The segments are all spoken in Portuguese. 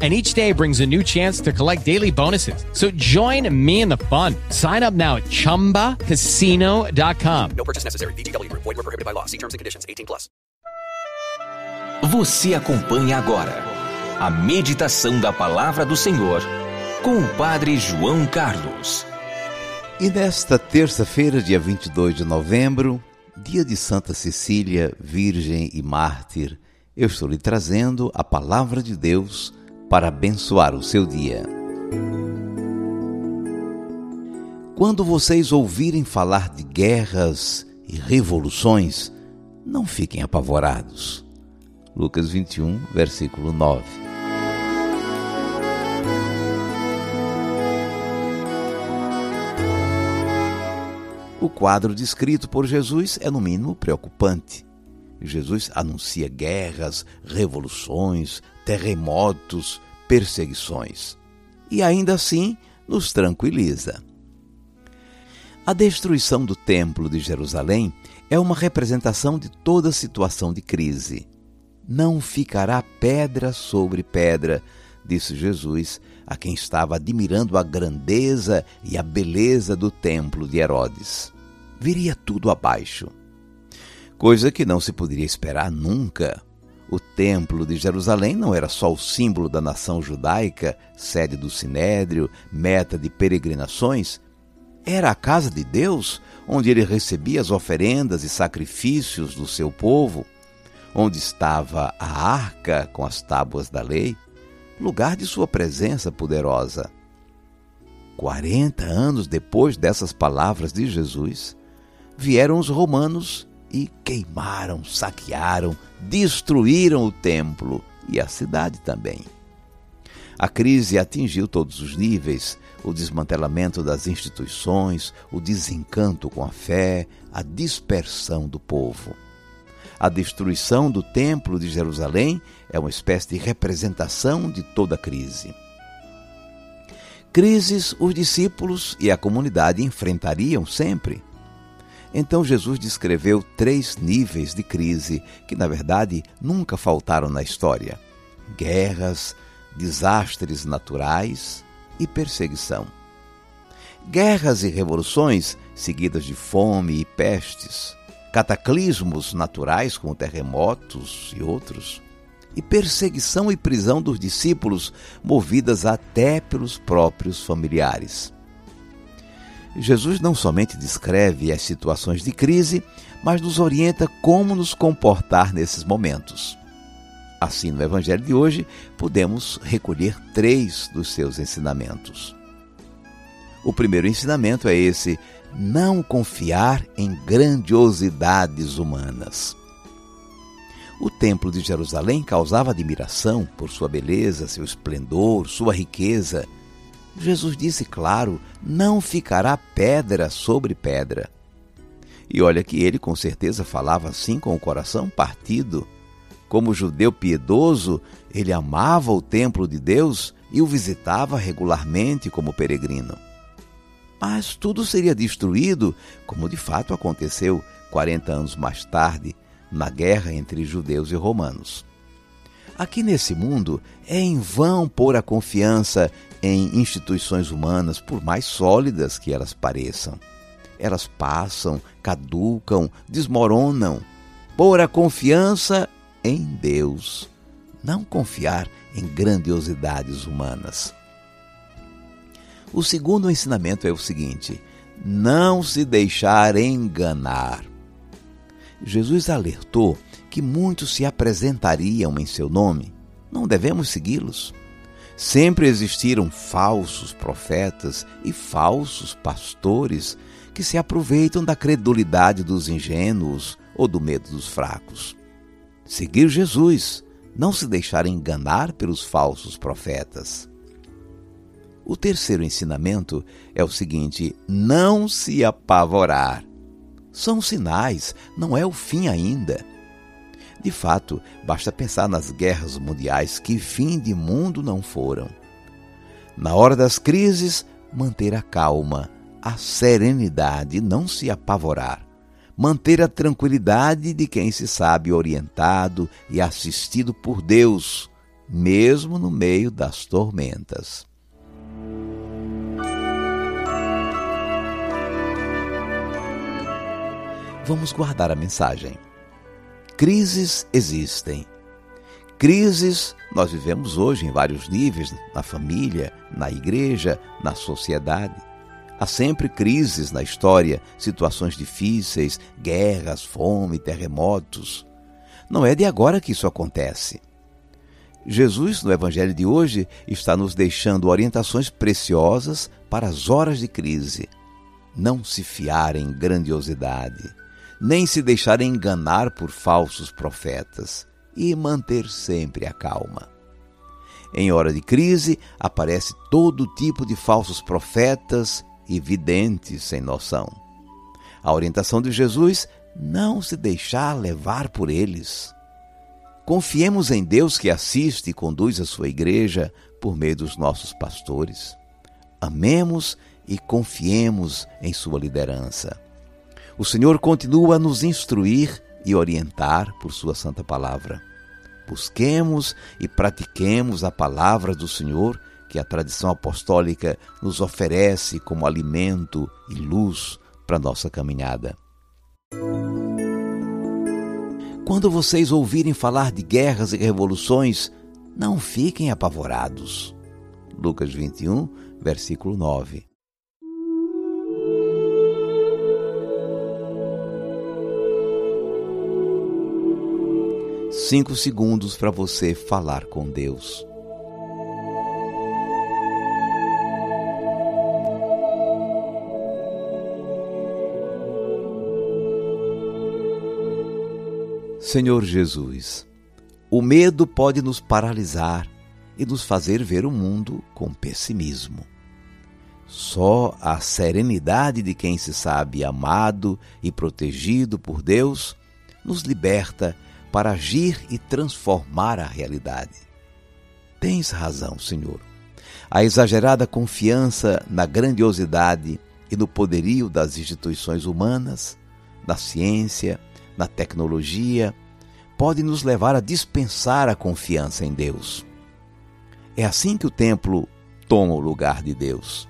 and each day brings a new chance to collect daily bonuses. So join me in the fun. Sign up now at ChumbaCasino.com. No purchase necessary. VGW Group. Void were prohibited by law. See terms and conditions. 18 plus. Você acompanha agora a meditação da Palavra do Senhor com o Padre João Carlos. E nesta terça-feira, dia 22 de novembro, dia de Santa Cecília, Virgem e Mártir, eu estou lhe trazendo a Palavra de Deus para abençoar o seu dia. Quando vocês ouvirem falar de guerras e revoluções, não fiquem apavorados. Lucas 21, versículo 9. O quadro descrito por Jesus é, no mínimo, preocupante. Jesus anuncia guerras, revoluções, terremotos, perseguições. E ainda assim nos tranquiliza. A destruição do Templo de Jerusalém é uma representação de toda situação de crise. Não ficará pedra sobre pedra, disse Jesus a quem estava admirando a grandeza e a beleza do templo de Herodes. Viria tudo abaixo. Coisa que não se poderia esperar nunca. O Templo de Jerusalém não era só o símbolo da nação judaica, sede do sinédrio, meta de peregrinações. Era a casa de Deus, onde ele recebia as oferendas e sacrifícios do seu povo, onde estava a arca com as tábuas da lei, lugar de sua presença poderosa. Quarenta anos depois dessas palavras de Jesus, vieram os romanos e queimaram, saquearam, destruíram o templo e a cidade também. A crise atingiu todos os níveis: o desmantelamento das instituições, o desencanto com a fé, a dispersão do povo. A destruição do Templo de Jerusalém é uma espécie de representação de toda a crise. Crises os discípulos e a comunidade enfrentariam sempre. Então Jesus descreveu três níveis de crise que, na verdade, nunca faltaram na história: guerras, desastres naturais e perseguição. Guerras e revoluções seguidas de fome e pestes, cataclismos naturais como terremotos e outros, e perseguição e prisão dos discípulos movidas até pelos próprios familiares. Jesus não somente descreve as situações de crise, mas nos orienta como nos comportar nesses momentos. Assim, no Evangelho de hoje, podemos recolher três dos seus ensinamentos. O primeiro ensinamento é esse: não confiar em grandiosidades humanas. O Templo de Jerusalém causava admiração por sua beleza, seu esplendor, sua riqueza Jesus disse claro: não ficará pedra sobre pedra. E olha que ele com certeza falava assim com o coração partido. Como judeu piedoso, ele amava o templo de Deus e o visitava regularmente como peregrino. Mas tudo seria destruído, como de fato aconteceu 40 anos mais tarde, na guerra entre judeus e romanos. Aqui nesse mundo é em vão pôr a confiança em instituições humanas, por mais sólidas que elas pareçam. Elas passam, caducam, desmoronam. Pôr a confiança em Deus, não confiar em grandiosidades humanas. O segundo ensinamento é o seguinte: não se deixar enganar. Jesus alertou que muitos se apresentariam em seu nome. Não devemos segui-los. Sempre existiram falsos profetas e falsos pastores que se aproveitam da credulidade dos ingênuos ou do medo dos fracos. Seguir Jesus, não se deixar enganar pelos falsos profetas. O terceiro ensinamento é o seguinte: não se apavorar. São sinais, não é o fim ainda. De fato, basta pensar nas guerras mundiais que fim de mundo não foram. Na hora das crises, manter a calma, a serenidade, não se apavorar. Manter a tranquilidade de quem se sabe orientado e assistido por Deus, mesmo no meio das tormentas. Vamos guardar a mensagem. Crises existem. Crises nós vivemos hoje em vários níveis, na família, na igreja, na sociedade. Há sempre crises na história, situações difíceis, guerras, fome, terremotos. Não é de agora que isso acontece. Jesus, no Evangelho de hoje, está nos deixando orientações preciosas para as horas de crise. Não se fiar em grandiosidade nem se deixar enganar por falsos profetas e manter sempre a calma. Em hora de crise, aparece todo tipo de falsos profetas e videntes sem noção. A orientação de Jesus não se deixar levar por eles. Confiemos em Deus que assiste e conduz a sua igreja por meio dos nossos pastores. Amemos e confiemos em sua liderança. O Senhor continua a nos instruir e orientar por Sua Santa Palavra. Busquemos e pratiquemos a palavra do Senhor que a tradição apostólica nos oferece como alimento e luz para nossa caminhada. Quando vocês ouvirem falar de guerras e revoluções, não fiquem apavorados. Lucas 21, versículo 9. Cinco segundos para você falar com Deus. Senhor Jesus, o medo pode nos paralisar e nos fazer ver o mundo com pessimismo. Só a serenidade de quem se sabe amado e protegido por Deus nos liberta para agir e transformar a realidade. Tens razão, Senhor. A exagerada confiança na grandiosidade e no poderio das instituições humanas, na ciência, na tecnologia, pode nos levar a dispensar a confiança em Deus. É assim que o templo toma o lugar de Deus.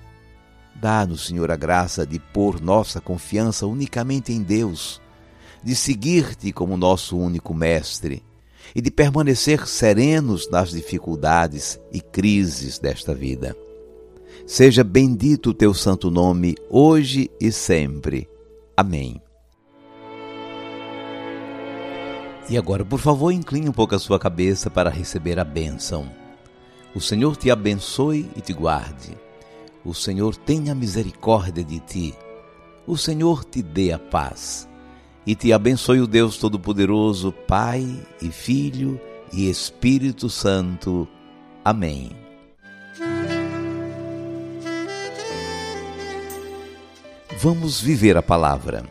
Dá-nos, Senhor, a graça de pôr nossa confiança unicamente em Deus de seguir-te como nosso único mestre e de permanecer serenos nas dificuldades e crises desta vida. Seja bendito o teu santo nome, hoje e sempre. Amém. E agora, por favor, incline um pouco a sua cabeça para receber a bênção. O Senhor te abençoe e te guarde. O Senhor tenha misericórdia de ti. O Senhor te dê a paz e te abençoe o Deus Todo-Poderoso, Pai e Filho e Espírito Santo. Amém. Vamos viver a palavra.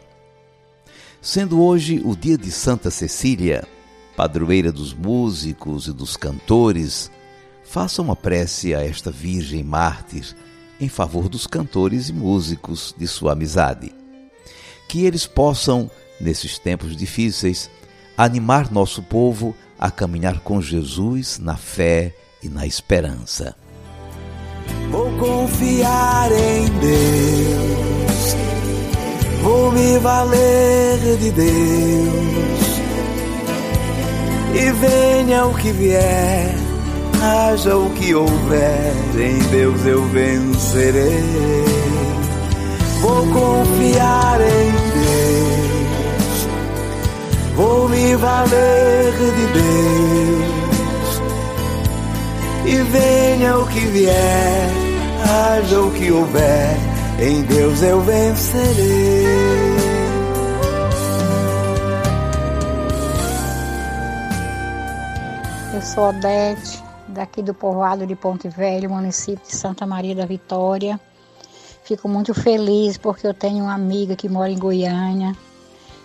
Sendo hoje o dia de Santa Cecília, padroeira dos músicos e dos cantores, faça uma prece a esta Virgem Mártir em favor dos cantores e músicos de sua amizade. Que eles possam nesses tempos difíceis, animar nosso povo a caminhar com Jesus na fé e na esperança. Vou confiar em Deus, vou me valer de Deus, e venha o que vier, haja o que houver, em Deus eu vencerei. Vou confiar em Deus vou me valer de Deus. E venha o que vier, haja o que houver, em Deus eu vencerei. Eu sou Odete, daqui do povoado de Ponte Velho, município de Santa Maria da Vitória. Fico muito feliz porque eu tenho uma amiga que mora em Goiânia,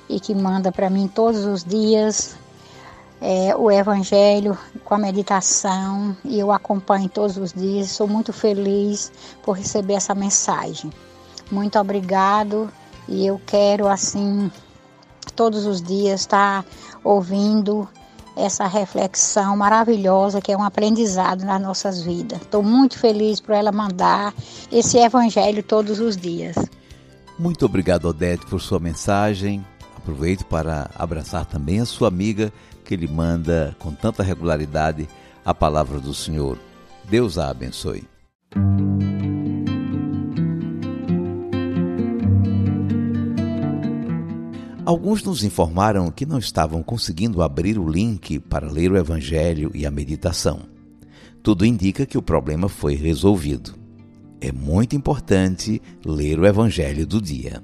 e que manda para mim todos os dias é, o Evangelho com a meditação e eu acompanho todos os dias. Sou muito feliz por receber essa mensagem. Muito obrigado e eu quero assim todos os dias estar ouvindo essa reflexão maravilhosa que é um aprendizado nas nossas vidas. Estou muito feliz por ela mandar esse evangelho todos os dias. Muito obrigado, Odete, por sua mensagem. Aproveito para abraçar também a sua amiga que lhe manda com tanta regularidade a palavra do Senhor. Deus a abençoe. Alguns nos informaram que não estavam conseguindo abrir o link para ler o Evangelho e a meditação. Tudo indica que o problema foi resolvido. É muito importante ler o Evangelho do dia.